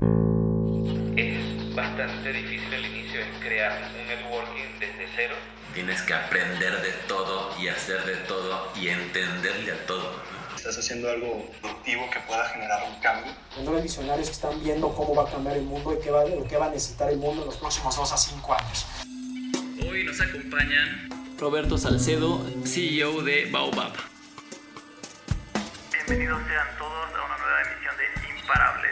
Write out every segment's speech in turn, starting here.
Es bastante difícil al inicio, es crear un networking desde cero. Tienes que aprender de todo y hacer de todo y entenderle a todo. Estás haciendo algo productivo que pueda generar un cambio. Hay visionarios que están viendo cómo va a cambiar el mundo y qué va, qué va a necesitar el mundo en los próximos 2 a 5 años. Hoy nos acompañan Roberto Salcedo, CEO de Baobab. Bienvenidos sean todos a una nueva emisión de Imparables.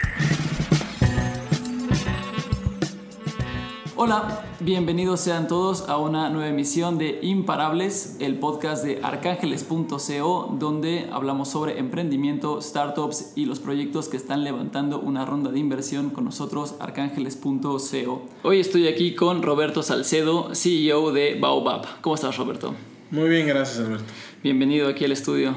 Hola, bienvenidos sean todos a una nueva emisión de Imparables, el podcast de arcángeles.co, donde hablamos sobre emprendimiento, startups y los proyectos que están levantando una ronda de inversión con nosotros, arcángeles.co. Hoy estoy aquí con Roberto Salcedo, CEO de Baobab. ¿Cómo estás, Roberto? Muy bien, gracias, Alberto. Bienvenido aquí al estudio.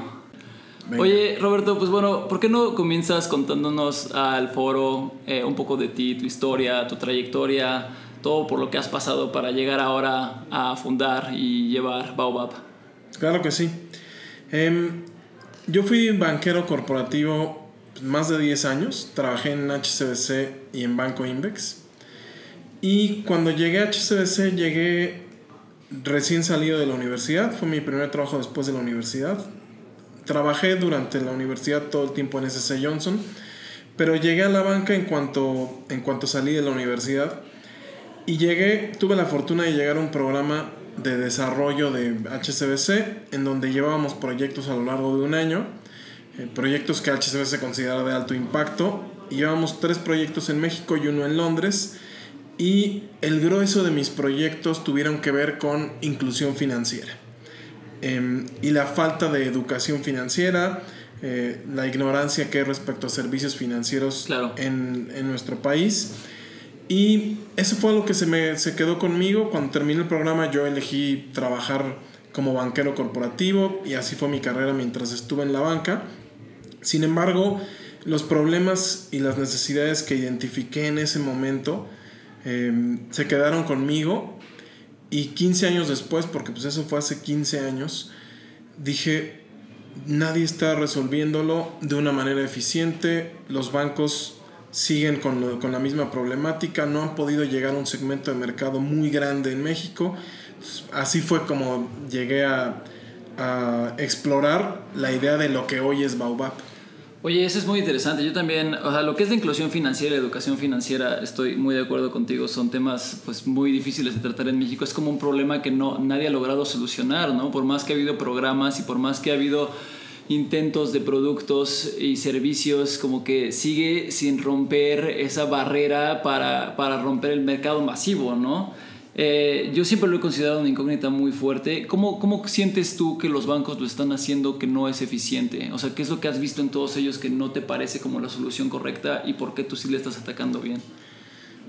Venga. Oye, Roberto, pues bueno, ¿por qué no comienzas contándonos al foro eh, un poco de ti, tu historia, tu trayectoria, todo por lo que has pasado para llegar ahora a fundar y llevar Baobab? Claro que sí. Em, yo fui banquero corporativo más de 10 años. Trabajé en HCBC y en Banco Invex. Y cuando llegué a HCBC, llegué recién salido de la universidad. Fue mi primer trabajo después de la universidad. Trabajé durante la universidad todo el tiempo en SC Johnson. Pero llegué a la banca en cuanto, en cuanto salí de la universidad. Y llegué, tuve la fortuna de llegar a un programa de desarrollo de HCBC, en donde llevábamos proyectos a lo largo de un año, eh, proyectos que HCBC considera de alto impacto, y llevamos tres proyectos en México y uno en Londres, y el grueso de mis proyectos tuvieron que ver con inclusión financiera, eh, y la falta de educación financiera, eh, la ignorancia que hay respecto a servicios financieros Claro. en, en nuestro país. Y eso fue lo que se me se quedó conmigo. Cuando terminé el programa yo elegí trabajar como banquero corporativo y así fue mi carrera mientras estuve en la banca. Sin embargo, los problemas y las necesidades que identifiqué en ese momento eh, se quedaron conmigo y 15 años después, porque pues eso fue hace 15 años, dije, nadie está resolviéndolo de una manera eficiente, los bancos siguen con, lo- con la misma problemática, no han podido llegar a un segmento de mercado muy grande en México. Así fue como llegué a, a explorar la idea de lo que hoy es Baobab. Oye, eso es muy interesante. Yo también, o sea, lo que es la inclusión financiera y educación financiera, estoy muy de acuerdo contigo. Son temas pues muy difíciles de tratar en México. Es como un problema que no nadie ha logrado solucionar, ¿no? Por más que ha habido programas y por más que ha habido intentos de productos y servicios, como que sigue sin romper esa barrera para, para romper el mercado masivo, ¿no? Eh, yo siempre lo he considerado una incógnita muy fuerte. ¿Cómo, ¿Cómo sientes tú que los bancos lo están haciendo que no es eficiente? O sea, ¿qué es lo que has visto en todos ellos que no te parece como la solución correcta y por qué tú sí le estás atacando bien?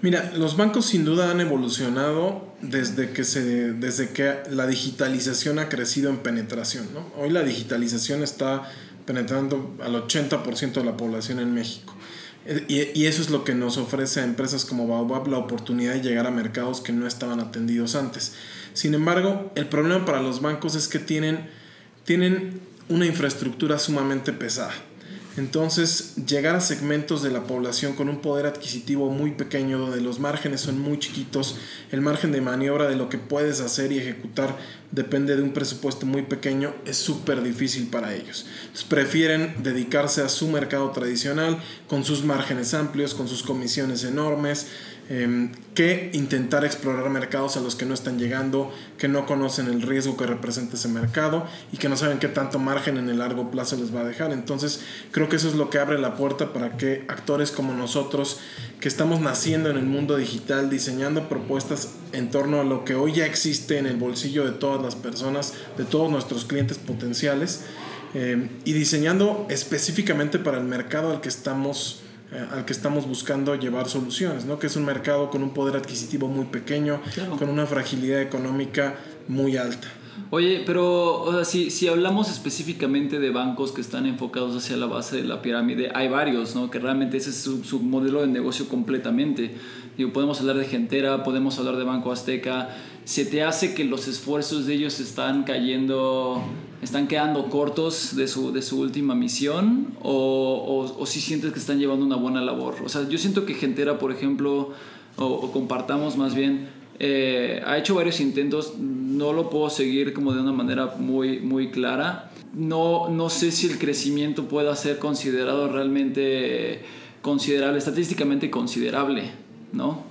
Mira, los bancos sin duda han evolucionado desde que, se, desde que la digitalización ha crecido en penetración. ¿no? Hoy la digitalización está penetrando al 80% de la población en México. Y, y eso es lo que nos ofrece a empresas como Baobab la oportunidad de llegar a mercados que no estaban atendidos antes. Sin embargo, el problema para los bancos es que tienen, tienen una infraestructura sumamente pesada. Entonces, llegar a segmentos de la población con un poder adquisitivo muy pequeño, donde los márgenes son muy chiquitos, el margen de maniobra de lo que puedes hacer y ejecutar depende de un presupuesto muy pequeño, es súper difícil para ellos. Entonces, prefieren dedicarse a su mercado tradicional, con sus márgenes amplios, con sus comisiones enormes, eh, que intentar explorar mercados a los que no están llegando, que no conocen el riesgo que representa ese mercado y que no saben qué tanto margen en el largo plazo les va a dejar. Entonces creo que eso es lo que abre la puerta para que actores como nosotros, que estamos naciendo en el mundo digital, diseñando propuestas en torno a lo que hoy ya existe en el bolsillo de todas las personas, de todos nuestros clientes potenciales, eh, y diseñando específicamente para el mercado al que estamos eh, al que estamos buscando llevar soluciones, ¿no? que es un mercado con un poder adquisitivo muy pequeño, Claro. con una fragilidad económica muy alta. Oye, pero o sea, si, si hablamos específicamente de bancos que están enfocados hacia la base de la pirámide, hay varios, ¿no? Que realmente ese es su, su modelo de negocio completamente. Digo, podemos hablar de Gentera, podemos hablar de Banco Azteca. ¿Se te hace que los esfuerzos de ellos están cayendo, están quedando cortos de su, de su última misión? ¿O, o, o si sientes que están llevando una buena labor? O sea, yo siento que Gentera, por ejemplo, o, o compartamos más bien, eh, ha hecho varios intentos, no lo puedo seguir como de una manera muy, muy clara. No, no sé si el crecimiento pueda ser considerado realmente considerable, estadísticamente considerable, ¿no?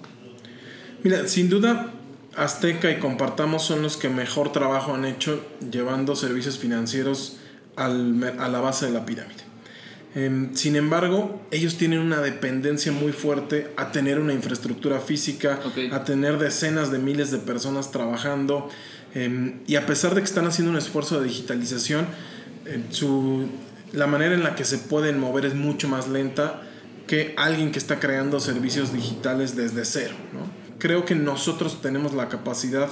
Mira, sin duda, Azteca y Compartamos son los que mejor trabajo han hecho llevando servicios financieros al a la base de la pirámide. Em, sin embargo, ellos tienen una dependencia muy fuerte a tener una infraestructura física, a tener decenas de miles de personas trabajando. em, y a pesar de que están haciendo un esfuerzo de digitalización, em, su, la manera en la que se pueden mover es mucho más lenta que alguien que está creando servicios digitales desde cero. ¿no? Creo que nosotros tenemos la capacidad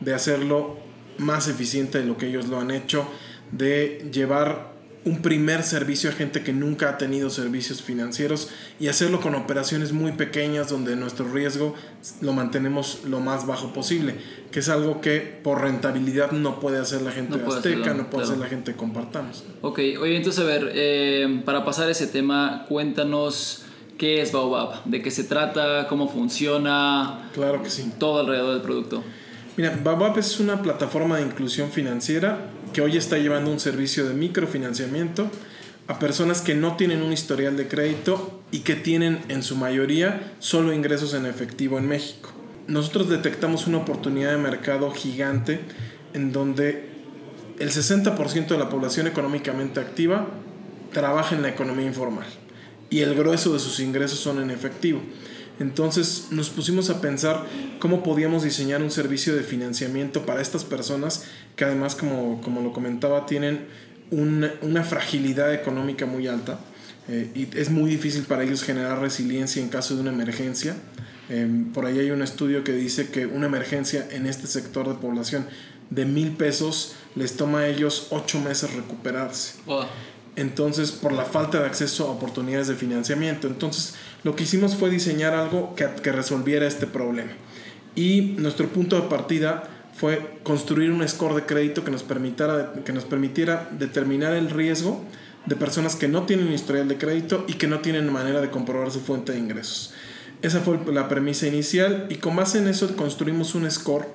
de hacerlo más eficiente de lo que ellos lo han hecho, de llevar un primer servicio a gente que nunca ha tenido servicios financieros y hacerlo con operaciones muy pequeñas donde nuestro riesgo lo mantenemos lo más bajo posible, que es algo que por rentabilidad no puede hacer la gente No de Azteca, hacerlo, no puede claro. hacer la gente de Compartamos. Ok, oye, entonces a ver, eh, para pasar ese tema, cuéntanos qué es Baobab, de qué se trata, cómo funciona, Claro que sí. todo alrededor del producto. Mira, Babab es una plataforma de inclusión financiera que hoy está llevando un servicio de microfinanciamiento a personas que no tienen un historial de crédito y que tienen en su mayoría solo ingresos en efectivo en México. Nosotros detectamos una oportunidad de mercado gigante en donde el 60% de la población económicamente activa trabaja en la economía informal y el grueso de sus ingresos son en efectivo. Entonces nos pusimos a pensar cómo podíamos diseñar un servicio de financiamiento para estas personas que además, como, como lo comentaba, tienen una, fragilidad económica muy alta eh, y es muy difícil para ellos generar resiliencia en caso de una emergencia. Eh, por ahí hay un estudio que dice que una emergencia en este sector de población de mil pesos les toma a ellos ocho meses recuperarse. Oh, Entonces, por la falta de acceso a oportunidades de financiamiento. Entonces, lo que hicimos fue diseñar algo que, que resolviera este problema. Y nuestro punto de partida fue construir un score de crédito que nos, permitiera, que nos permitiera determinar el riesgo de personas que no tienen historial de crédito y que no tienen manera de comprobar su fuente de ingresos. Esa fue la premisa inicial y con base en eso construimos un score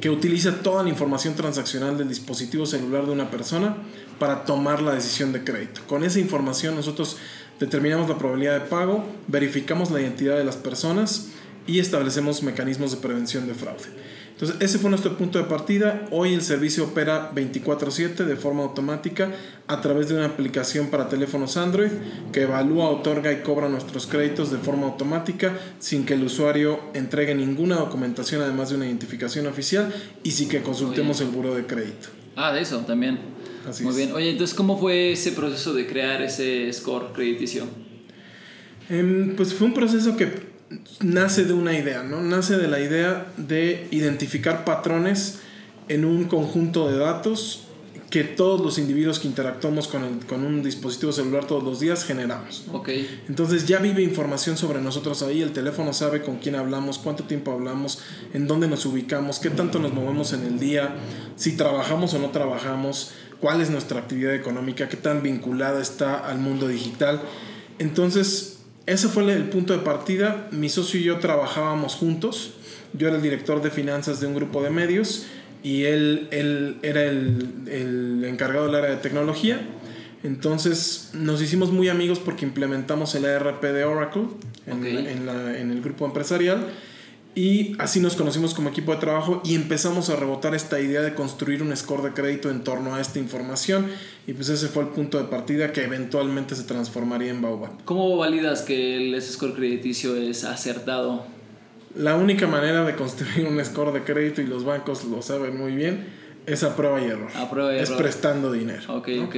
que utiliza toda la información transaccional del dispositivo celular de una persona para tomar la decisión de crédito. Con esa información nosotros determinamos la probabilidad de pago, verificamos la identidad de las personas y establecemos mecanismos de prevención de fraude. Entonces, ese fue nuestro punto de partida. Hoy el servicio opera 24/7 de forma automática a través de una aplicación para teléfonos Android que evalúa, otorga y cobra nuestros créditos de forma automática sin que el usuario entregue ninguna documentación además de una identificación oficial y sin que consultemos el buro de crédito. Ah, de eso también. Así Muy es. bien. Oye, entonces, ¿cómo fue ese proceso de crear ese score crediticio? Em, pues fue un proceso que nace de una idea, ¿no? Nace de la idea de identificar patrones en un conjunto de datos que todos los individuos que interactuamos con, el- con un dispositivo celular todos los días generamos. ¿no? Ok. Entonces ya vive información sobre nosotros ahí, el teléfono sabe con quién hablamos, cuánto tiempo hablamos, en dónde nos ubicamos, qué tanto nos movemos en el día, si trabajamos o no trabajamos, cuál es nuestra actividad económica, qué tan vinculada está al mundo digital. Entonces, ese fue el punto de partida. Mi socio y yo trabajábamos juntos. Yo era el director de finanzas de un grupo de medios y él, él era el, el encargado del área de tecnología. Entonces nos hicimos muy amigos porque implementamos el ERP de Oracle en, Ok. en la- en el grupo empresarial y así nos conocimos como equipo de trabajo y empezamos a rebotar esta idea de construir un score de crédito en torno a esta información y pues ese fue el punto de partida que eventualmente se transformaría en Baobab. ¿Cómo validas que el ese score crediticio es acertado? La única manera de construir un score de crédito y los bancos lo saben muy bien es a prueba y error. A prueba y es error. prestando dinero. Ok, ¿no?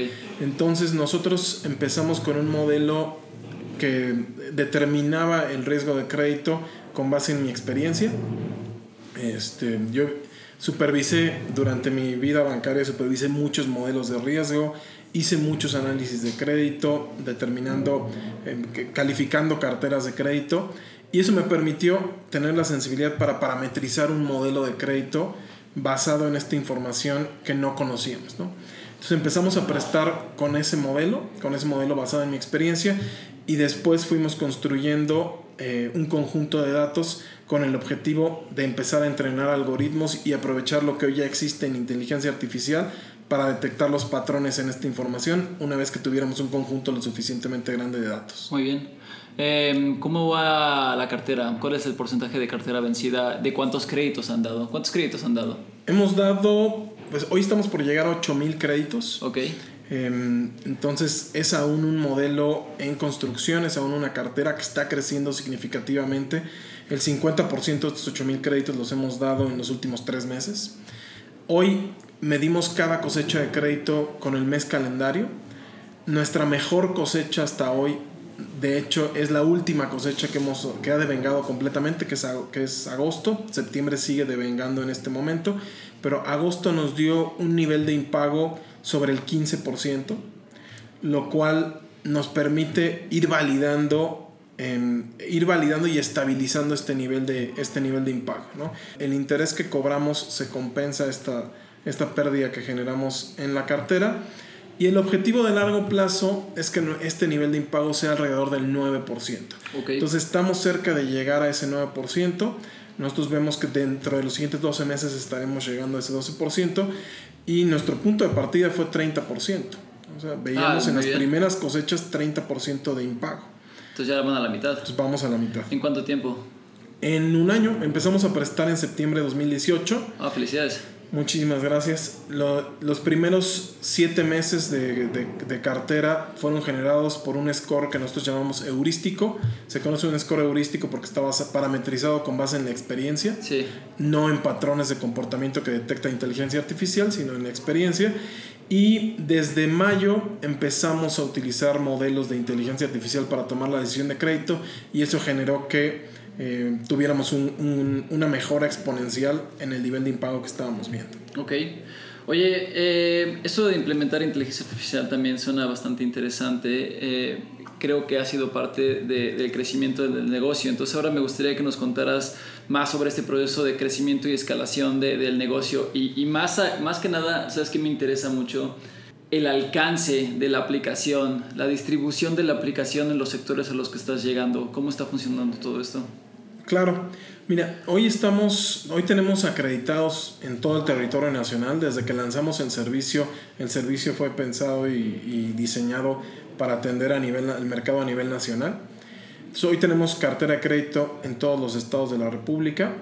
Entonces nosotros empezamos con un modelo que determinaba el riesgo de crédito con base en mi experiencia. Este, yo supervisé durante mi vida bancaria, supervisé muchos modelos de riesgo, hice muchos análisis de crédito, determinando, eh, calificando carteras de crédito y eso me permitió tener la sensibilidad para parametrizar un modelo de crédito basado en esta información que no conocíamos. ¿no? Entonces empezamos a prestar con ese modelo, con ese modelo basado en mi experiencia y después fuimos construyendo eh, un conjunto de datos con el objetivo de empezar a entrenar algoritmos y aprovechar lo que hoy ya existe en inteligencia artificial para detectar los patrones en esta información una vez que tuviéramos un conjunto lo suficientemente grande de datos. Muy bien. Eh, ¿Cómo va la cartera? ¿Cuál es el porcentaje de cartera vencida? ¿De cuántos créditos han dado? ¿Cuántos créditos han dado? Hemos dado, pues hoy estamos por llegar a 8000 créditos. Ok. Em, entonces es aún un modelo en construcción, es aún una cartera que está creciendo significativamente. El 50% de estos 8000 créditos los hemos dado en los últimos tres meses. Hoy medimos cada cosecha de crédito con el mes calendario. Nuestra mejor cosecha hasta hoy, de hecho, es la última cosecha que, hemos, que ha devengado completamente, que es, que es agosto. Septiembre sigue devengando en este momento, pero agosto nos dio un nivel de impago sobre el 15%, lo cual nos permite ir validando em, ir validando y estabilizando este nivel de, este nivel de impago. ¿no? El interés que cobramos se compensa esta, esta pérdida que generamos en la cartera y el objetivo de largo plazo es que este nivel de impago sea alrededor del 9%. Ok. Entonces estamos cerca de llegar a ese 9%. Nosotros vemos que dentro de los siguientes 12 meses estaremos llegando a ese 12% y nuestro punto de partida fue 30%. O sea, veíamos Ah, en las bien. primeras cosechas 30% de impago. Entonces ya van a la mitad. Entonces vamos a la mitad. ¿En cuánto tiempo? En un año empezamos a prestar en septiembre de 2018. Ah, felicidades. Muchísimas gracias. Lo- los primeros siete meses de, de- de cartera fueron generados por un score que nosotros llamamos heurístico. Se conoce un score heurístico porque está basa- parametrizado con base en la experiencia, Sí. no en patrones de comportamiento que detecta inteligencia artificial, sino en la experiencia. Y desde mayo empezamos a utilizar modelos de inteligencia artificial para tomar la decisión de crédito y eso generó que eh, tuviéramos un- un- una mejora exponencial en el nivel de impago que estábamos viendo. Ok. Oye, eh, eso de implementar inteligencia artificial también suena bastante interesante. Eh, creo que ha sido parte de- del crecimiento del negocio. Entonces ahora me gustaría que nos contaras más sobre este proceso de crecimiento y escalación de- del negocio. Y, y más, a- más que nada, ¿sabes qué me interesa mucho? El alcance de la aplicación, la distribución de la aplicación en los sectores a los que estás llegando. ¿Cómo está funcionando todo esto? Claro, mira, hoy estamos, hoy tenemos acreditados en todo el territorio nacional. Desde que lanzamos el servicio, el servicio fue pensado y, diseñado para atender a nivel, el mercado a nivel nacional. Hoy tenemos cartera de crédito en todos los estados de la República.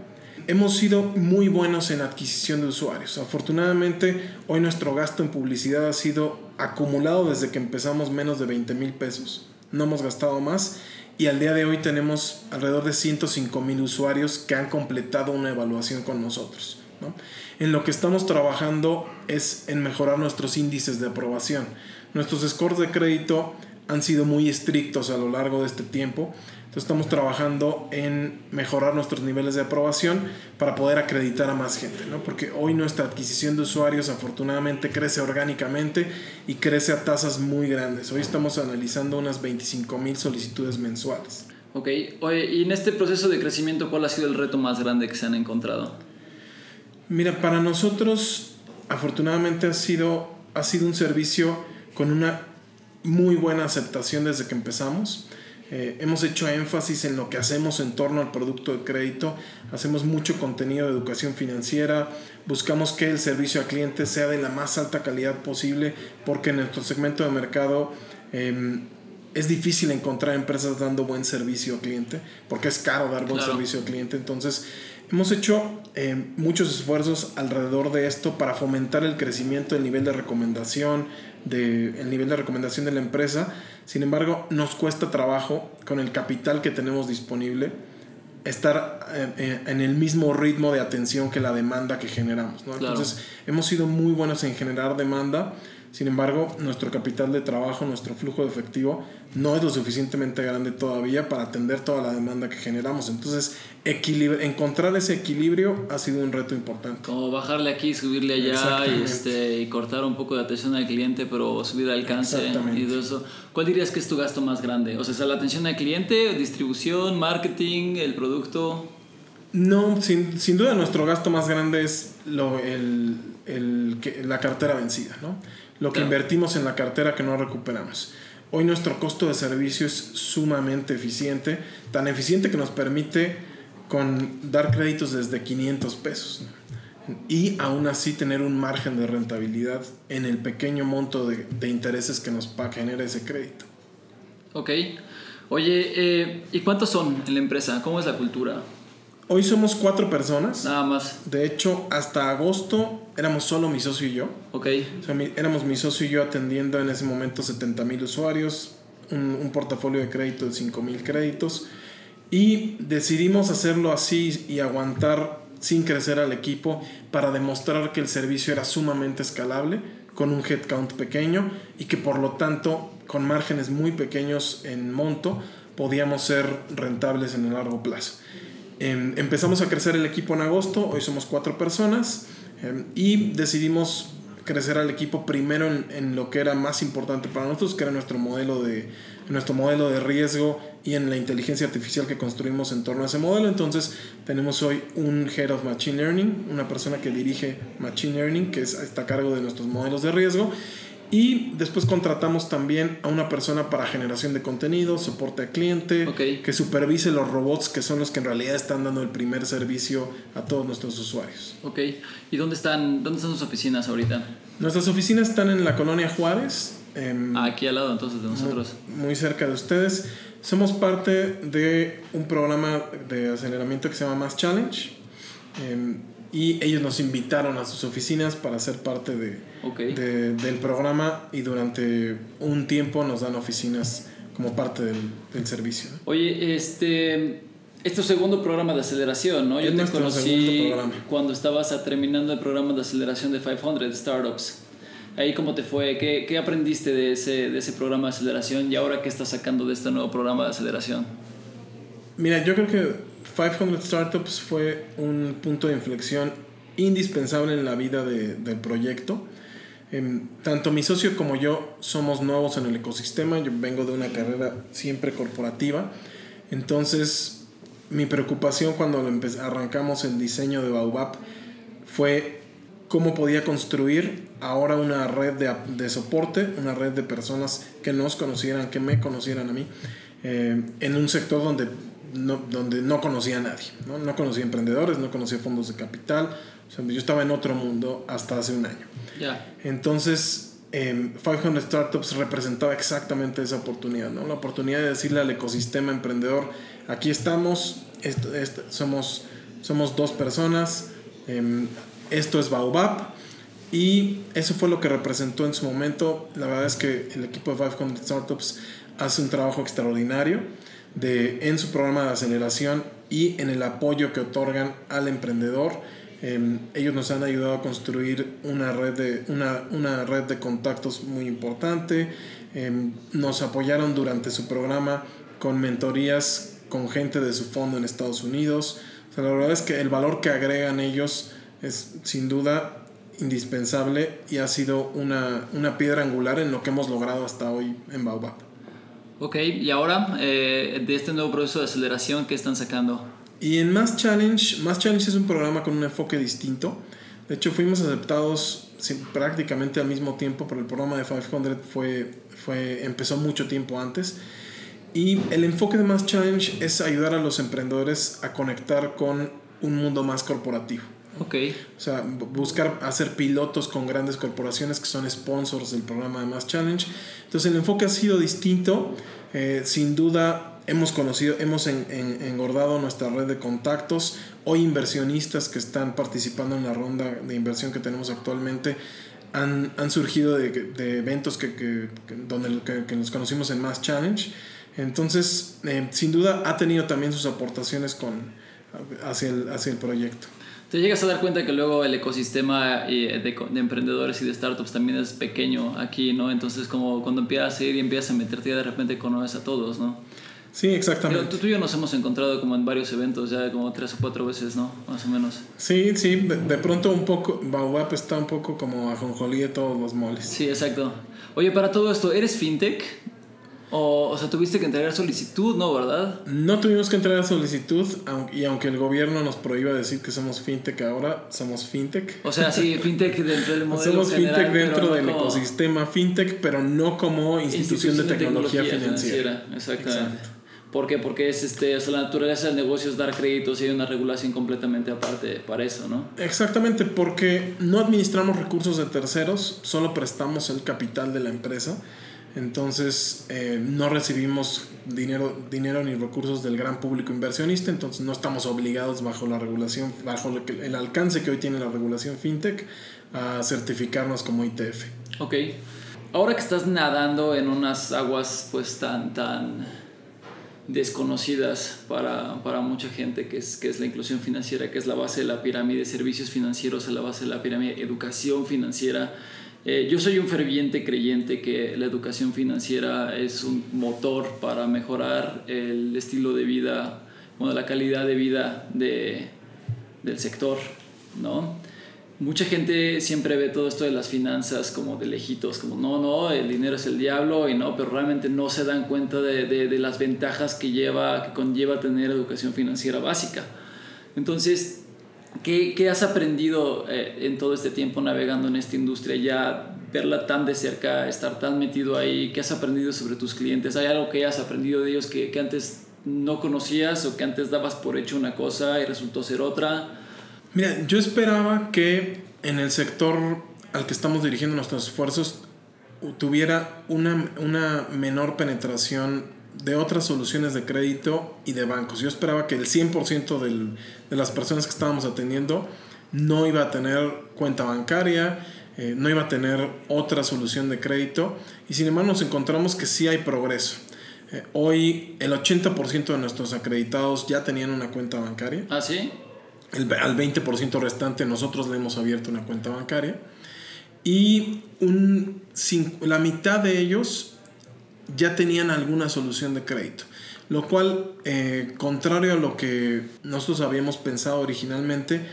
Hemos sido muy buenos en adquisición de usuarios. Afortunadamente, hoy nuestro gasto en publicidad ha sido acumulado desde que empezamos menos de 20 mil pesos. No hemos gastado más y al día de hoy tenemos alrededor de 105 mil usuarios que han completado una evaluación con nosotros. ¿no? En lo que estamos trabajando es en mejorar nuestros índices de aprobación. Nuestros scores de crédito han sido muy estrictos a lo largo de este tiempo. Entonces estamos trabajando en mejorar nuestros niveles de aprobación para poder acreditar a más gente, ¿no? Porque hoy nuestra adquisición de usuarios afortunadamente crece orgánicamente y crece a tasas muy grandes. Hoy estamos analizando unas 25 mil solicitudes mensuales. Ok, oye, y en este proceso de crecimiento, ¿cuál ha sido el reto más grande que se han encontrado? Mira, para nosotros afortunadamente ha sido, ha sido un servicio con una muy buena aceptación desde que empezamos. Eh, hemos hecho énfasis en lo que hacemos en torno al producto de crédito, hacemos mucho contenido de educación financiera, buscamos que el servicio al cliente sea de la más alta calidad posible porque en nuestro segmento de mercado eh, es difícil encontrar empresas dando buen servicio al cliente porque es caro dar buen Claro. servicio al cliente. Entonces hemos hecho eh, muchos esfuerzos alrededor de esto para fomentar el crecimiento del nivel de recomendación, de, el nivel de recomendación de la empresa. Sin embargo, nos cuesta trabajo con el capital que tenemos disponible estar eh, eh, en el mismo ritmo de atención que la demanda que generamos. ¿no? Claro. Entonces, hemos sido muy buenos en generar demanda. Sin embargo, nuestro capital de trabajo, nuestro flujo de efectivo no es lo suficientemente grande todavía para atender toda la demanda que generamos. Entonces, encontrar ese equilibrio ha sido un reto importante. Como bajarle aquí, subirle allá y, este, y cortar un poco de atención al cliente, pero subir el alcance y todo eso. ¿Cuál dirías que es tu gasto más grande? O sea, ¿es la atención al cliente, distribución, marketing, el producto? No, sin, sin duda nuestro gasto más grande es lo, el, el la cartera vencida, ¿no? Lo que invertimos en la cartera que no recuperamos. Hoy nuestro costo de servicio es sumamente eficiente, tan eficiente que nos permite con dar créditos desde 500 pesos ¿no? y aún así tener un margen de rentabilidad en el pequeño monto de, de intereses que nos genera ese crédito. Ok. Oye, eh, ¿y cuántos son en la empresa? ¿Cómo es la cultura? Hoy somos cuatro personas. Nada más. De hecho, hasta agosto éramos solo mi socio y yo. Ok. O sea, mi- éramos mi socio y yo atendiendo en ese momento 70 mil usuarios, un, un portafolio de crédito de 5 mil créditos. Y decidimos hacerlo así y aguantar sin crecer al equipo para demostrar que el servicio era sumamente escalable, con un headcount pequeño y que por lo tanto, con márgenes muy pequeños en monto, podíamos ser rentables en el largo plazo. Em, empezamos a crecer el equipo en agosto, hoy somos cuatro personas em, y decidimos crecer al equipo primero en, en lo que era más importante para nosotros, que era nuestro modelo de, nuestro modelo de riesgo y en la inteligencia artificial que construimos en torno a ese modelo. Entonces tenemos hoy un Head of Machine Learning, una persona que dirige Machine Learning, que es- está a cargo de nuestros modelos de riesgo. Y después contratamos también a una persona para generación de contenido, soporte al cliente, que supervise los robots que son los que en realidad están dando el primer servicio a todos nuestros usuarios. Ok. ¿Y dónde están, dónde están sus oficinas ahorita? Nuestras oficinas están en la colonia Juárez, Ah, aquí al lado entonces de nosotros. muy cerca de ustedes. Somos parte de un programa de aceleramiento que se llama Mass Challenge y ellos nos invitaron a sus oficinas para ser parte de, Ok. de- del programa y durante un tiempo nos dan oficinas como parte del, del servicio. ¿no? Oye, este. Es tu segundo programa de aceleración, ¿no? Yo te conocí cuando estabas terminando el programa de aceleración de 500 Startups. Ahí, ¿cómo te fue? ¿Qué, qué aprendiste de ese, de ese programa de aceleración y ahora qué estás sacando de este nuevo programa de aceleración? Mira, yo creo que 500 Startups fue un punto de inflexión indispensable en la vida de- del proyecto. Em, tanto mi socio como yo somos nuevos en el ecosistema, yo vengo de una carrera siempre corporativa, entonces mi preocupación cuando arrancamos el diseño de Baobab fue cómo podía construir ahora una red de, de soporte, una red de personas que nos conocieran, que me conocieran a mí, eh, en un sector donde no, donde no conocía a nadie, ¿no? no conocía emprendedores, no conocía fondos de capital, o sea, yo estaba en otro mundo hasta hace un año. Entonces, em, 500 Startups representaba exactamente esa oportunidad, ¿no? La oportunidad de decirle al ecosistema emprendedor, aquí estamos, esto- esto- somos, somos dos personas, em, esto es Baobab, y eso fue lo que representó en su momento. La verdad es que el equipo de 500 Startups hace un trabajo extraordinario de, en su programa de aceleración y en el apoyo que otorgan al emprendedor. Eh, ellos nos han ayudado a construir una red de, una, una red de contactos muy importante. Eh, nos apoyaron durante su programa con mentorías con gente de su fondo en Estados Unidos. La verdad es que el valor que agregan ellos es sin duda indispensable y ha sido una, una piedra angular en lo que hemos logrado hasta hoy en Baobab. Ok, y ahora, eh, de este nuevo proceso de aceleración, ¿qué están sacando? Y en Mass Challenge, Mass Challenge es un programa con un enfoque distinto. De hecho, fuimos aceptados prácticamente al mismo tiempo, pero el programa de 500 fue, fue, empezó mucho tiempo antes. Y el enfoque de Mass Challenge es ayudar a los emprendedores a conectar con un mundo más corporativo. Ok, O sea, bu- buscar hacer pilotos con grandes corporaciones que son sponsors del programa de Mass Challenge. Entonces el enfoque ha sido distinto. Eh, sin duda hemos conocido, hemos en- en- engordado nuestra red de contactos. Hoy inversionistas que están participando en la ronda de inversión que tenemos actualmente han, han surgido de, de eventos que, que- que- donde que, que nos conocimos en Mass Challenge. Entonces, eh, sin duda ha tenido también sus aportaciones con, hacia, el, hacia el proyecto. Te llegas a dar cuenta que luego el ecosistema eh, de, de emprendedores y de startups también es pequeño aquí, ¿no? Entonces como cuando empiezas a ir y empiezas a meterte ya de repente conoces a todos, ¿no? Sí, exactamente. Pero tú, tú y yo nos hemos encontrado como en varios eventos ya como tres o cuatro veces, ¿no? Más o menos. Sí, sí, de, de pronto un poco, Baobab está un poco como ajonjolí de todos los moles. Sí, exacto. Oye, para todo esto, ¿eres fintech? O, o sea, tuviste que entregar solicitud, ¿no? ¿Verdad? No tuvimos que entregar solicitud y aunque el gobierno nos prohíba decir que somos fintech ahora, somos fintech. O sea, sí, fintech dentro del modelo Somos general, fintech dentro del como ecosistema fintech, pero no como institución, de tecnología, financiera. Exactamente. Exacto. ¿Por qué? Porque es este, o sea, la naturaleza del negocio es dar créditos y hay una regulación completamente aparte para eso, ¿no? Exactamente, porque no administramos recursos de terceros, solo prestamos el capital de la empresa. Entonces eh, no recibimos dinero, dinero ni recursos del gran público inversionista, entonces no estamos obligados bajo la regulación, bajo el alcance que hoy tiene la regulación fintech, a certificarnos como ITF. Ok. Ahora que estás nadando en unas aguas pues tan, tan desconocidas para, para mucha gente, que es, que es la inclusión financiera, que es la base de la pirámide, servicios financieros es la base de la pirámide, educación financiera. Eh, yo soy un ferviente creyente que la educación financiera es un motor para mejorar el estilo de vida, bueno, la calidad de vida de, del sector, ¿no? Mucha gente siempre ve todo esto de las finanzas como de lejitos, como no, no, el dinero es el diablo y no, pero realmente no se dan cuenta de, de- de las ventajas que lleva, que conlleva tener educación financiera básica. Entonces, ¿qué, qué has aprendido eh, en todo este tiempo navegando en esta industria? Ya verla tan de cerca, estar tan metido ahí, ¿qué has aprendido sobre tus clientes? ¿Hay algo que hayas aprendido de ellos que, que antes no conocías o que antes dabas por hecho una cosa y resultó ser otra? Mira, yo esperaba que en el sector al que estamos dirigiendo nuestros esfuerzos tuviera una, una menor penetración de otras soluciones de crédito y de bancos. Yo esperaba que el 100% del- de las personas que estábamos atendiendo no iba a tener cuenta bancaria, eh, no iba a tener otra solución de crédito y sin embargo nos encontramos que sí hay progreso. Eh, hoy el 80% de nuestros acreditados ya tenían una cuenta bancaria. ¿Ah, sí? El, al 20% restante nosotros le hemos abierto una cuenta bancaria y un, la mitad de ellos ya tenían alguna solución de crédito. Lo cual, eh, contrario a lo que nosotros habíamos pensado originalmente,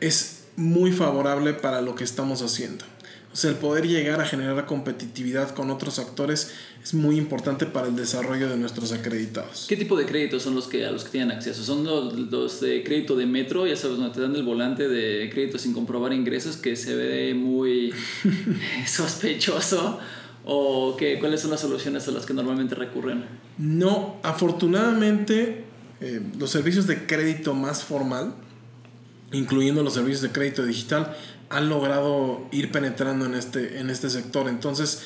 es muy favorable para lo que estamos haciendo. O sea, el poder llegar a generar competitividad con otros actores es muy importante para el desarrollo de nuestros acreditados. ¿Qué tipo de créditos son los que a los que tienen acceso? ¿Son los, los de crédito de metro? Ya sabes, donde te dan el volante de crédito sin comprobar ingresos que se ve muy sospechoso. ¿O qué, cuáles son las soluciones a las que normalmente recurren? No, afortunadamente eh, los servicios de crédito más formal, incluyendo los servicios de crédito digital, han logrado ir penetrando en este, en este sector. Entonces,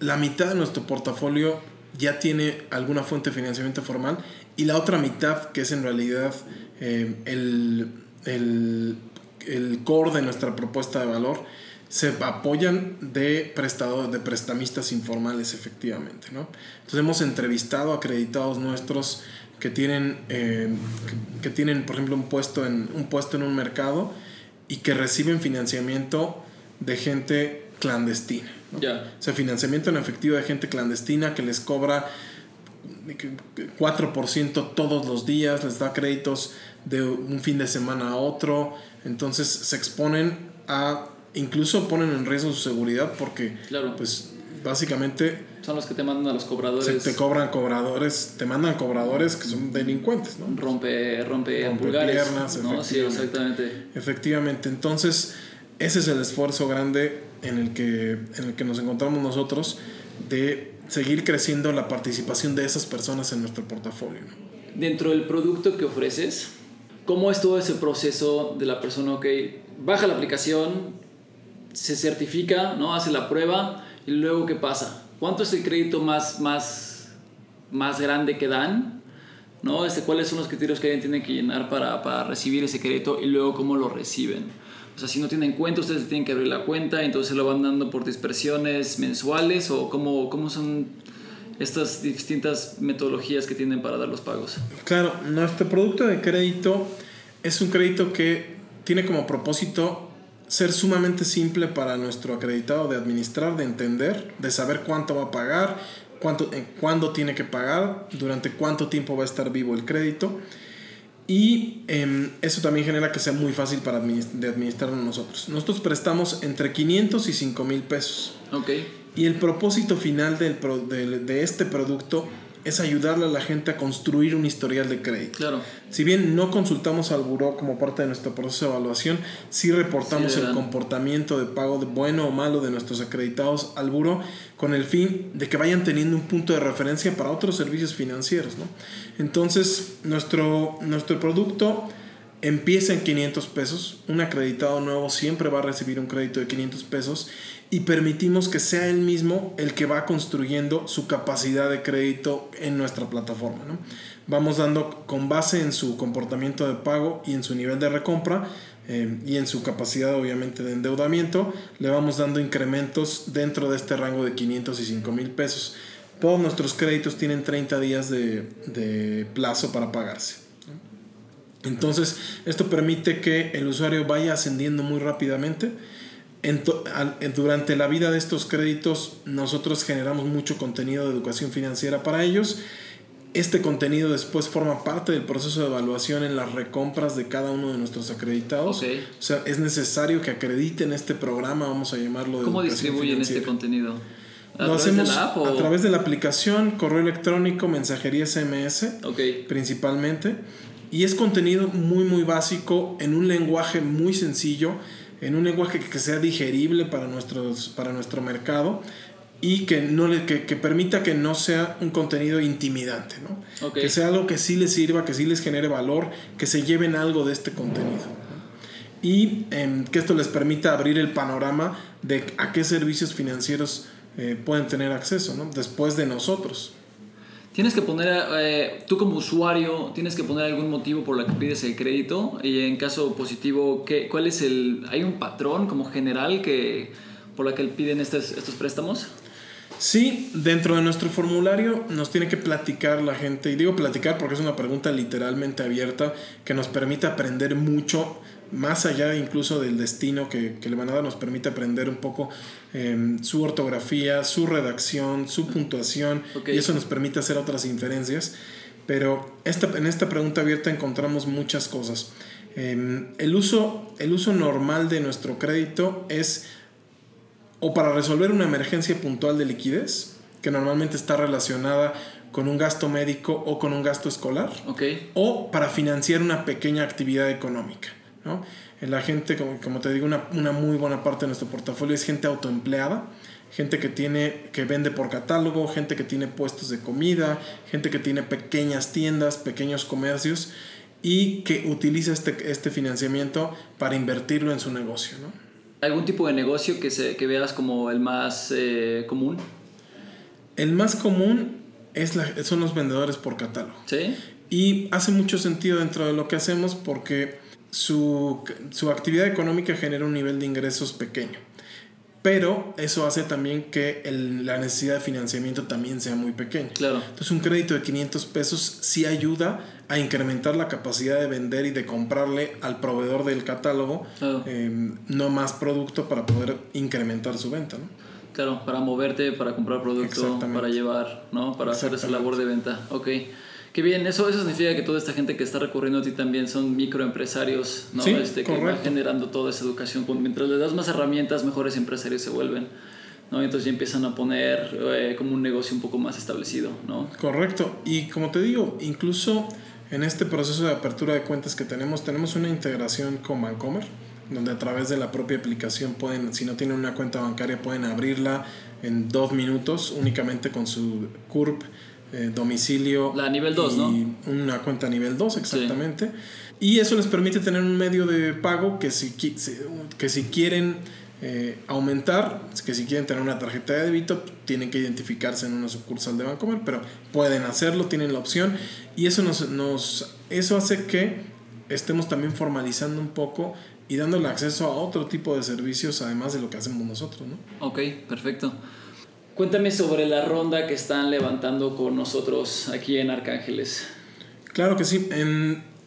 la mitad de nuestro portafolio ya tiene alguna fuente de financiamiento formal y la otra mitad, que es en realidad eh, el, el, el core de nuestra propuesta de valor, se apoyan de prestadores, de prestamistas informales, efectivamente, ¿no? Entonces hemos entrevistado acreditados nuestros que tienen, eh, que, que tienen, por ejemplo, un puesto, en, un puesto en un mercado y que reciben financiamiento de gente clandestina. ¿no? Ya. O sea, financiamiento en efectivo de gente clandestina que les cobra 4% todos los días, les da créditos de un fin de semana a otro, entonces se exponen a, incluso ponen en riesgo su seguridad porque, Claro. pues, básicamente Son los que te mandan a los cobradores. se te cobran cobradores, te mandan cobradores que son delincuentes, ¿no? rompe, rompe, Rompe pulgares. piernas, ¿no? Sí, exactamente. Efectivamente, entonces ese es el esfuerzo grande en el que, en el que nos encontramos nosotros de seguir creciendo la participación de esas personas en nuestro portafolio. ¿no? Dentro del producto que ofreces, ¿cómo es todo ese proceso de la persona, ok, baja la aplicación, se certifica, ¿no? hace la prueba y luego qué pasa? ¿Cuánto es el crédito más, más, más grande que dan? ¿no? Este, ¿Cuáles son los criterios que alguien tiene que llenar para, para recibir ese crédito y luego cómo lo reciben? O sea, si no tienen cuenta, ustedes tienen que abrir la cuenta, entonces lo van dando por dispersiones mensuales o cómo, cómo son estas distintas metodologías que tienen para dar los pagos. Claro, nuestro producto de crédito es un crédito que tiene como propósito ser sumamente simple para nuestro acreditado de administrar, de entender, de saber cuánto va a pagar, cuánto, eh, cuándo tiene que pagar, durante cuánto tiempo va a estar vivo el crédito. Y em, eso también genera que sea muy fácil para administ- de administrar nosotros. Nosotros prestamos entre 500 y 5 mil pesos. Ok. Y el propósito final del pro- del- de, este producto es ayudarle a la gente a construir un historial de crédito. Claro. Si bien no consultamos al buró como parte de nuestro proceso de evaluación, sí reportamos Sí, el comportamiento de pago de bueno o malo de nuestros acreditados al buró con el fin de que vayan teniendo un punto de referencia para otros servicios financieros. ¿no? Entonces, nuestro, nuestro producto empieza en 500 pesos. Un acreditado nuevo siempre va a recibir un crédito de 500 pesos y permitimos que sea él mismo el que va construyendo su capacidad de crédito en nuestra plataforma. ¿no? Vamos dando con base en su comportamiento de pago y en su nivel de recompra eh, y en su capacidad obviamente de endeudamiento, le vamos dando incrementos dentro de este rango de 500 y 5 mil pesos. Todos nuestros créditos tienen 30 días de, de plazo para pagarse. Entonces, esto permite que el usuario vaya ascendiendo muy rápidamente. En- durante la vida de estos créditos, nosotros generamos mucho contenido de educación financiera para ellos. Este contenido después forma parte del proceso de evaluación en las recompras de cada uno de nuestros acreditados. O sea, es necesario que acrediten este programa, vamos a llamarlo de ¿Cómo distribuyen este contenido? ¿A Lo través hacemos app a través de la aplicación, correo electrónico, mensajería SMS principalmente. Y es contenido muy, muy básico, en un lenguaje muy sencillo, en un lenguaje que sea digerible para, nuestros, para nuestro mercado y que, no le, que, que permita que no sea un contenido intimidante, ¿no? Que sea algo que sí les sirva, que sí les genere valor, que se lleven algo de este contenido. Y em, que esto les permita abrir el panorama de a qué servicios financieros eh, pueden tener acceso, ¿no? Después de nosotros. Tienes que poner, eh, tú como usuario, tienes que poner algún motivo por la que pides el crédito y en caso positivo, ¿qué, ¿cuál es el, hay un patrón como general que por la que piden estos, estos préstamos? Sí, dentro de nuestro formulario nos tiene que platicar la gente, y digo platicar porque es una pregunta literalmente abierta que nos permite aprender mucho, más allá incluso del destino que, que le van a dar, nos permite aprender un poco eh, su ortografía, su redacción, su puntuación, Ok. y eso nos permite hacer otras inferencias. Pero esta, en esta pregunta abierta encontramos muchas cosas. Eh, el, uso, el uso normal de nuestro crédito es o para resolver una emergencia puntual de liquidez, que normalmente está relacionada con un gasto médico o con un gasto escolar, Ok. o para financiar una pequeña actividad económica. ¿No? La gente, como, como te digo, una, una muy buena parte de nuestro portafolio es gente autoempleada, gente que, tiene, que vende por catálogo, gente que tiene puestos de comida, gente que tiene pequeñas tiendas, pequeños comercios y que utiliza este, este financiamiento para invertirlo en su negocio. ¿no? ¿Algún tipo de negocio que, se, que veas como el más eh, común? El más común es la- son los vendedores por catálogo. ¿Sí? Y hace mucho sentido dentro de lo que hacemos porque su, su actividad económica genera un nivel de ingresos pequeño. Pero eso hace también que el- la necesidad de financiamiento también sea muy pequeña. Claro. Entonces un crédito de 500 pesos sí ayuda a incrementar la capacidad de vender y de comprarle al proveedor del catálogo Claro. eh, no más producto para poder incrementar su venta. ¿no? Claro, para moverte, para comprar producto, para llevar, ¿no? Para hacer esa labor de venta. Ok. Qué bien, eso, eso significa que toda esta gente que está recurriendo a ti también son microempresarios, ¿no? Sí, este, que van generando toda esa educación. Mientras les das más herramientas, mejores empresarios se vuelven, ¿no? Entonces ya empiezan a poner eh, como un negocio un poco más establecido, ¿no? Correcto. Y como te digo, incluso en este proceso de apertura de cuentas que tenemos, tenemos una integración con Bancomer, donde a través de la propia aplicación pueden, si no tienen una cuenta bancaria, pueden abrirla en dos minutos únicamente con su CURP, eh, domicilio. La nivel dos, y ¿no? Una cuenta nivel 2, exactamente. Y eso les permite tener un medio de pago que si- que si quieren eh, aumentar, que si quieren tener una tarjeta de débito, tienen que identificarse en una sucursal de Bancomer, pero pueden hacerlo, tienen la opción. Y eso, nos, nos, eso hace que estemos también formalizando un poco y dándole acceso a otro tipo de servicios, además de lo que hacemos nosotros. ¿no? Ok, perfecto. Cuéntame sobre la ronda que están levantando con nosotros aquí en Arcángeles. Claro que sí.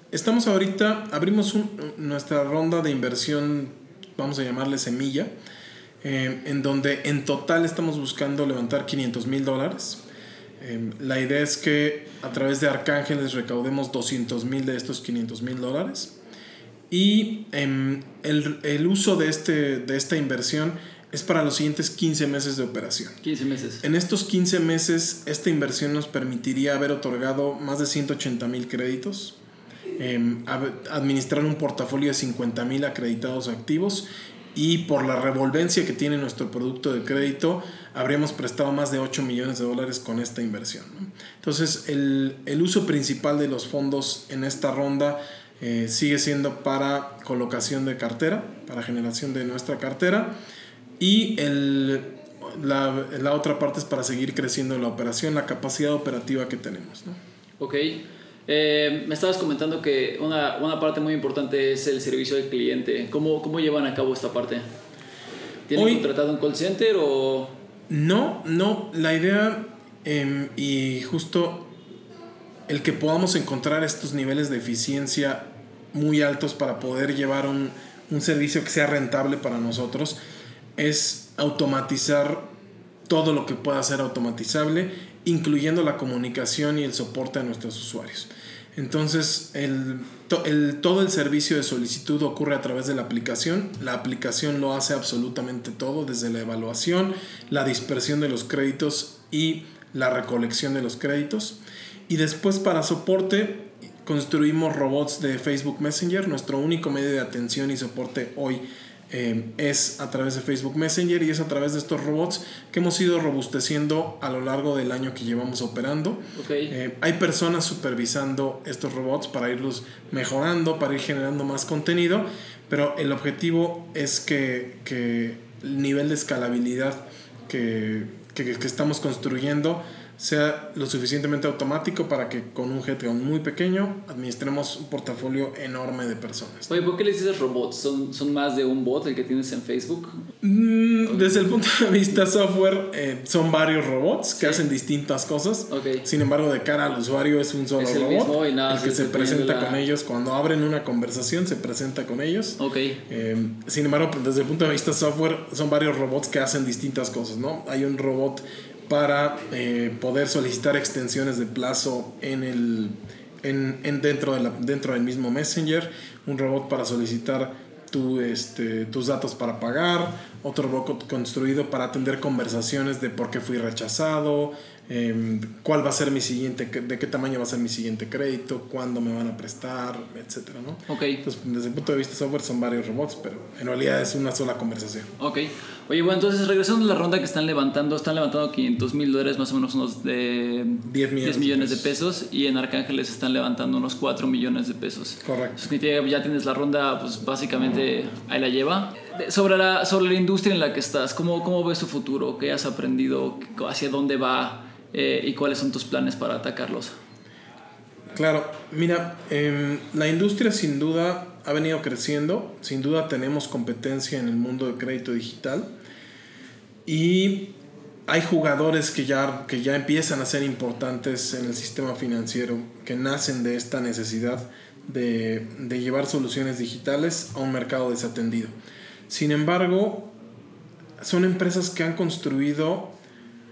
Estamos ahorita, abrimos nuestra ronda de inversión, vamos a llamarle semilla, eh, en donde en total estamos buscando levantar 500 mil dólares. Eh, la idea es que a través de Arcángeles recaudemos 200 mil de estos 500 mil dólares. Y em, el, el uso de, este, de esta inversión es para los siguientes 15 meses de operación. 15 meses. En estos 15 meses, esta inversión nos permitiría haber otorgado más de 180 mil créditos, ab- administrar un portafolio de 50 mil acreditados activos y por la revolvencia que tiene nuestro producto de crédito, habríamos prestado más de 8 millones de dólares con esta inversión. ¿no? Entonces, el, el uso principal de los fondos en esta ronda eh, sigue siendo para colocación de cartera, para generación de nuestra cartera. Y el, la, la otra parte es para seguir creciendo la operación, la capacidad operativa que tenemos. ¿no? Ok. Eh, me estabas comentando que una, una parte muy importante es el servicio al cliente. ¿Cómo, cómo llevan a cabo esta parte? ¿Tienen Hoy- contratado un call center o...? No, no, la idea em, y justo el que podamos encontrar estos niveles de eficiencia muy altos para poder llevar un, un servicio que sea rentable para nosotros es automatizar todo lo que pueda ser automatizable, incluyendo la comunicación y el soporte a nuestros usuarios. Entonces, el, to- el- todo el servicio de solicitud ocurre a través de la aplicación. La aplicación lo hace absolutamente todo, desde la evaluación, la dispersión de los créditos y la recolección de los créditos. Y después para soporte construimos robots de Facebook Messenger. Nuestro único medio de atención y soporte hoy eh, es a través de Facebook Messenger y es a través de estos robots que hemos ido robusteciendo a lo largo del año que llevamos operando. Ok. Eh, hay personas supervisando estos robots para irlos mejorando, para ir generando más contenido, pero el objetivo es que, que el nivel de escalabilidad que, que- que estamos construyendo sea lo suficientemente automático para que con un headcount muy pequeño administremos un portafolio enorme de personas. Oye, ¿por qué les dices robots? ¿Son, ¿Son más de un bot el que tienes en Facebook? Mm, Desde el punto de vista software, eh, son varios robots que Sí. hacen distintas cosas. Sin embargo, de cara al usuario es un solo Es el robot. mismo y nada, el que se presenta la- con ellos cuando abren una conversación, se presenta con ellos. Eh, sin embargo, pues, desde el punto de vista software, son varios robots que hacen distintas cosas, ¿no? Hay un robot para eh, poder solicitar extensiones de plazo en el, en, en dentro, de la, dentro del mismo Messenger, un robot para solicitar tu, este, tus datos para pagar, otro robot construido para atender conversaciones de por qué fui rechazado, eh, cuál va a ser mi siguiente, de qué tamaño va a ser mi siguiente crédito, cuándo me van a prestar, etcétera, ¿no? Ok. Entonces, desde el punto de vista software son varios robots, pero en realidad es una sola conversación. Ok. Oye, bueno, entonces regresando a la ronda que están levantando, están levantando 500 mil dólares, más o menos unos de 10 millones 10 millones de de pesos, y en Arcángeles están levantando unos 4 millones de pesos. Correcto. Que ya tienes la ronda, pues básicamente ahí la lleva. Sobre la, sobre la industria en la que estás, ¿cómo, cómo ves tu futuro? ¿Qué has aprendido? ¿Hacia dónde va? Eh, ¿Y cuáles son tus planes para atacarlos? Claro, mira, em, la industria sin duda ha venido creciendo, sin duda tenemos competencia en el mundo de crédito digital y hay jugadores que ya, que ya empiezan a ser importantes en el sistema financiero, que nacen de esta necesidad de, de llevar soluciones digitales a un mercado desatendido. Sin embargo, son empresas que han construido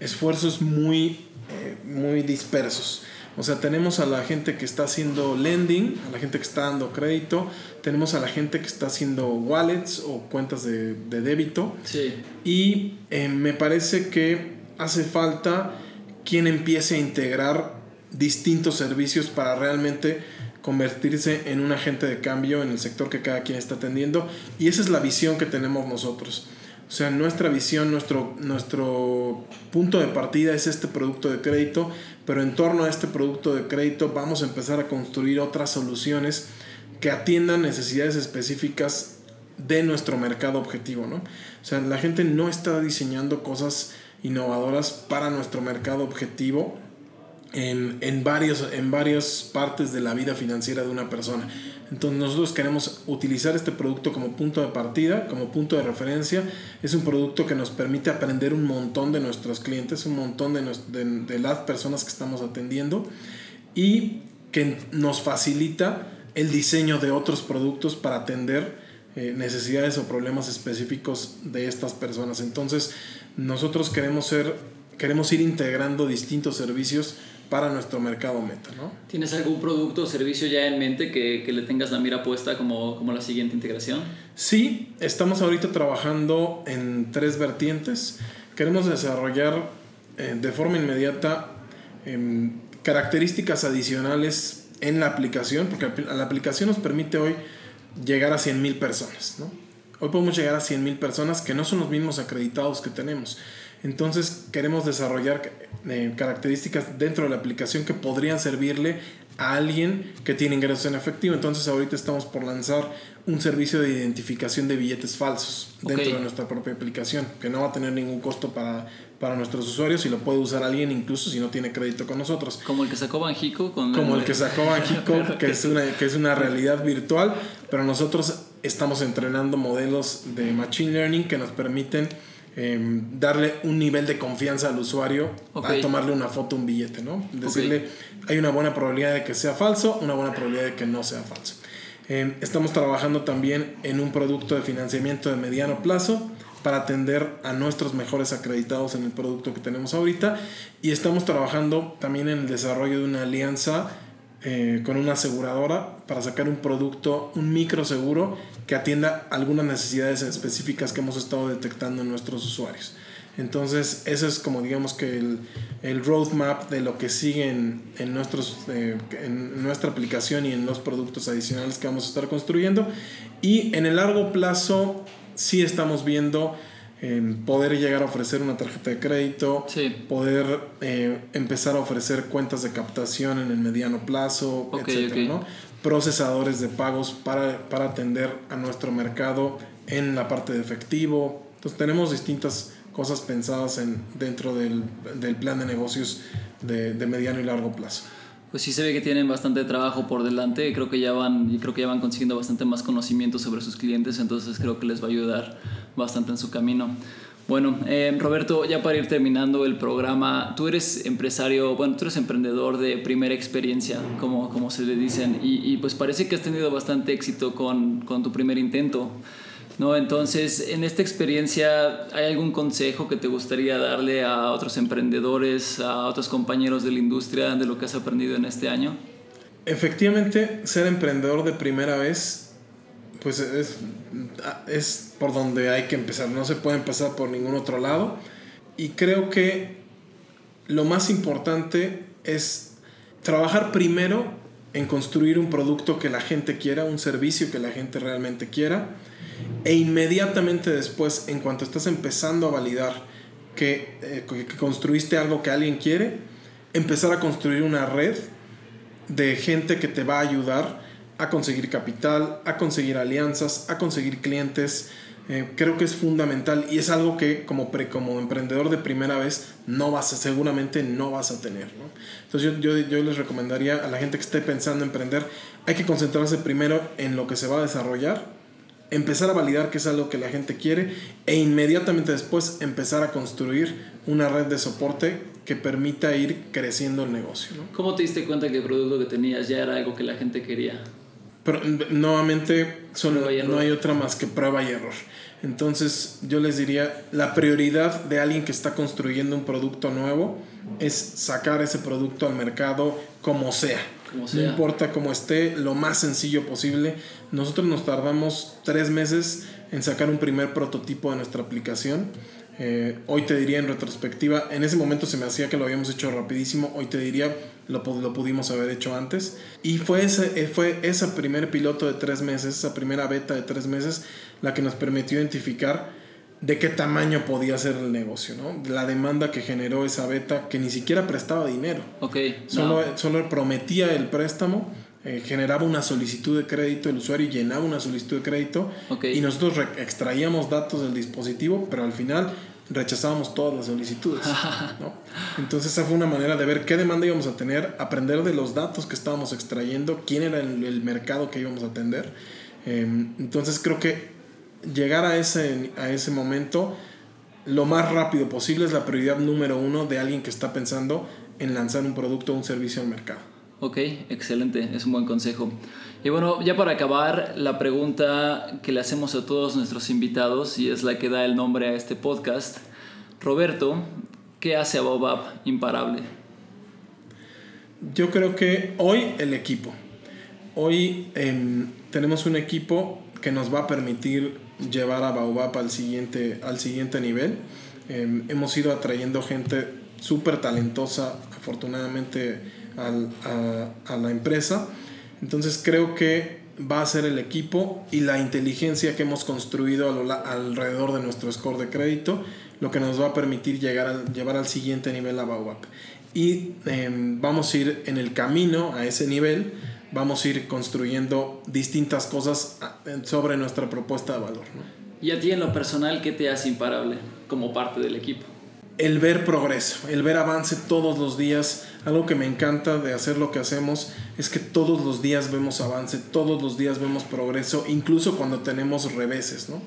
esfuerzos muy, eh, muy dispersos. O sea, tenemos a la gente que está haciendo lending, a la gente que está dando crédito, tenemos a la gente que está haciendo wallets o cuentas de, de débito. Sí. Y eh, me parece que hace falta quien empiece a integrar distintos servicios para realmente convertirse en un agente de cambio en el sector que cada quien está atendiendo. Y esa es la visión que tenemos nosotros. O sea, nuestra visión, nuestro, nuestro punto de partida es este producto de crédito, pero en torno a este producto de crédito vamos a empezar a construir otras soluciones que atiendan necesidades específicas de nuestro mercado objetivo, ¿no? O sea, la gente no está diseñando cosas innovadoras para nuestro mercado objetivo en, en, varios, en varias partes de la vida financiera de una persona. Entonces nosotros queremos utilizar este producto como punto de partida, como punto de referencia. Es un producto que nos permite aprender un montón de nuestros clientes, un montón de, nos- de, de las personas que estamos atendiendo y que nos facilita el diseño de otros productos para atender eh, necesidades o problemas específicos de estas personas. Entonces, nosotros queremos ser, queremos ir integrando distintos servicios para nuestro mercado meta, ¿no? ¿Tienes algún producto o servicio ya en mente que, que le tengas la mira puesta como, como la siguiente integración? Sí, estamos ahorita trabajando en tres vertientes. Queremos desarrollar eh, de forma inmediata em, características adicionales en la aplicación, porque la aplicación nos permite hoy llegar a 100.000 personas, ¿no? Hoy podemos llegar a 100.000 personas que no son los mismos acreditados que tenemos. Entonces queremos desarrollar eh, características dentro de la aplicación que podrían servirle a alguien que tiene ingresos en efectivo. Entonces ahorita estamos por lanzar un servicio de identificación de billetes falsos dentro de nuestra propia aplicación, que no va a tener ningún costo para, para nuestros usuarios y lo puede usar alguien incluso si no tiene crédito con nosotros. Como el que sacó Banjico con Como el que sacó Banjico, que es una, que es una realidad virtual, pero nosotros estamos entrenando modelos de Machine Learning que nos permiten eh, darle un nivel de confianza al usuario Ok. a tomarle una foto, un billete, ¿no? Decirle, hay una buena probabilidad de que sea falso, una buena probabilidad de que no sea falso. Eh, estamos trabajando también en un producto de financiamiento de mediano plazo para atender a nuestros mejores acreditados en el producto que tenemos ahorita y estamos trabajando también en el desarrollo de una alianza eh, con una aseguradora para sacar un producto, un microseguro que atienda algunas necesidades específicas que hemos estado detectando en nuestros usuarios. Entonces, ese es como digamos que el, el roadmap de lo que sigue en, en nuestros, eh, en nuestra aplicación y en los productos adicionales que vamos a estar construyendo. Y en el largo plazo, sí estamos viendo eh, poder llegar a ofrecer una tarjeta de crédito, Sí. poder eh, empezar a ofrecer cuentas de captación en el mediano plazo, Ok, etcétera, ok. ¿no? procesadores de pagos para, para atender a nuestro mercado en la parte de efectivo. Entonces tenemos distintas cosas pensadas en, dentro del, del plan de negocios de, de mediano y largo plazo. Pues sí se ve que tienen bastante trabajo por delante creo que ya van creo que ya van consiguiendo bastante más conocimiento sobre sus clientes, entonces creo que les va a ayudar bastante en su camino. Bueno, eh, Roberto, ya para ir terminando el programa, tú eres empresario, bueno, tú eres emprendedor de primera experiencia, como, como se le dicen, y, y pues parece que has tenido bastante éxito con, con tu primer intento. ¿no? Entonces, en esta experiencia, ¿hay algún consejo que te gustaría darle a otros emprendedores, a otros compañeros de la industria de lo que has aprendido en este año? Efectivamente, ser emprendedor de primera vez, pues es, es por donde hay que empezar. No se puede empezar por ningún otro lado. Y creo que lo más importante es trabajar primero en construir un producto que la gente quiera, un servicio que la gente realmente quiera. E inmediatamente después, en cuanto estás empezando a validar que, eh, que construiste algo que alguien quiere, empezar a construir una red de gente que te va a ayudar a conseguir capital, a conseguir alianzas, a conseguir clientes. Eh, creo que es fundamental y es algo que como, pre- como emprendedor de primera vez no vas seguramente no vas a tener. ¿no? Entonces yo, yo, les recomendaría a la gente que esté pensando en emprender, hay que concentrarse primero en lo que se va a desarrollar, empezar a validar que es algo que la gente quiere e inmediatamente después empezar a construir una red de soporte que permita ir creciendo el negocio. ¿Cómo te diste cuenta que el producto que tenías ya era algo que la gente quería? Pero nuevamente solo no hay otra más que prueba y error. Entonces yo les diría, la prioridad de alguien que está construyendo un producto nuevo es sacar ese producto al mercado como sea. Como No sea. importa cómo esté, lo más sencillo posible. Nosotros nos tardamos tres meses en sacar un primer prototipo de nuestra aplicación. Eh, hoy te diría en retrospectiva, en ese momento se me hacía que lo habíamos hecho rapidísimo, hoy te diría lo, lo pudimos haber hecho antes. Y fue ese, eh, fue ese primer piloto de tres meses, esa primera beta de tres meses, la que nos permitió identificar de qué tamaño podía ser el negocio, ¿no? La demanda que generó esa beta que ni siquiera prestaba dinero. Ok, Solo, no. solo prometía el préstamo, eh, generaba una solicitud de crédito, el usuario llenaba una solicitud de crédito Ok. y nosotros extraíamos datos del dispositivo, pero al final rechazábamos todas las solicitudes. ¿no? Entonces esa fue una manera de ver qué demanda íbamos a tener, aprender de los datos que estábamos extrayendo, quién era el, el mercado que íbamos a atender. Eh, entonces creo que llegar a ese, a ese momento lo más rápido posible es la prioridad número uno de alguien que está pensando en lanzar un producto o un servicio al mercado. Ok, excelente, es un buen consejo. Y bueno, ya para acabar, la pregunta que le hacemos a todos nuestros invitados y es la que da el nombre a este podcast. Roberto, ¿qué hace a Baobab imparable? Yo creo que hoy el equipo. Hoy em, tenemos un equipo que nos va a permitir llevar a Baobab al siguiente, al siguiente nivel. Em, hemos ido atrayendo gente súper talentosa, afortunadamente, al- a, a la empresa. Entonces creo que va a ser el equipo y la inteligencia que hemos construido a alrededor de nuestro score de crédito lo que nos va a permitir llegar al, llevar al siguiente nivel a Baobab. Y em, vamos a ir en el camino a ese nivel, vamos a ir construyendo distintas cosas a- sobre nuestra propuesta de valor. ¿no? Y a ti en lo personal, ¿qué te hace imparable como parte del equipo? El ver progreso, el ver avance todos los días. Algo que me encanta de hacer lo que hacemos es que todos los días vemos avance, todos los días vemos progreso, incluso cuando tenemos reveses, ¿no?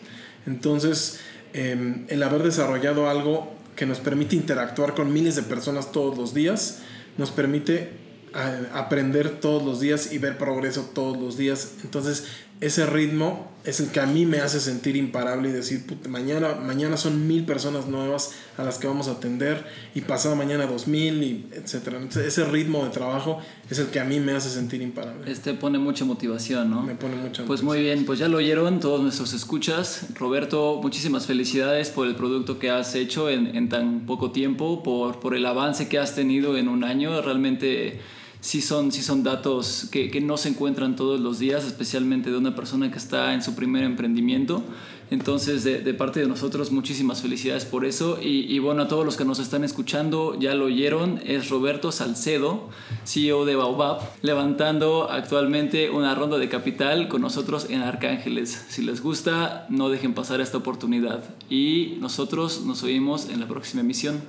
Entonces, eh, el haber desarrollado algo que nos permite interactuar con miles de personas todos los días, nos permite eh, aprender todos los días y ver progreso todos los días. Entonces, ese ritmo es el que a mí me hace sentir imparable y decir, "Puta, mañana, mañana son mil personas nuevas a las que vamos a atender y pasado mañana dos mil y etcétera. Entonces, ese ritmo de trabajo es el que a mí me hace sentir imparable. Este pone mucha motivación, ¿no? Me pone mucha Pues muy bien, pues ya lo oyeron todos nuestros escuchas. Roberto, muchísimas felicidades por el producto que has hecho en, en tan poco tiempo, por, por el avance que has tenido en un año. Realmente sí son, sí son datos que, que no se encuentran todos los días, especialmente de una persona que está en su primer emprendimiento. Entonces, de, parte de nosotros, muchísimas felicidades por eso. Y, y bueno, a todos los que nos están escuchando, ya lo oyeron, es Roberto Salcedo, CEO de Baobab, levantando actualmente una ronda de capital con nosotros en Arcángeles. Si les gusta, no dejen pasar esta oportunidad. Y nosotros nos oímos en la próxima emisión.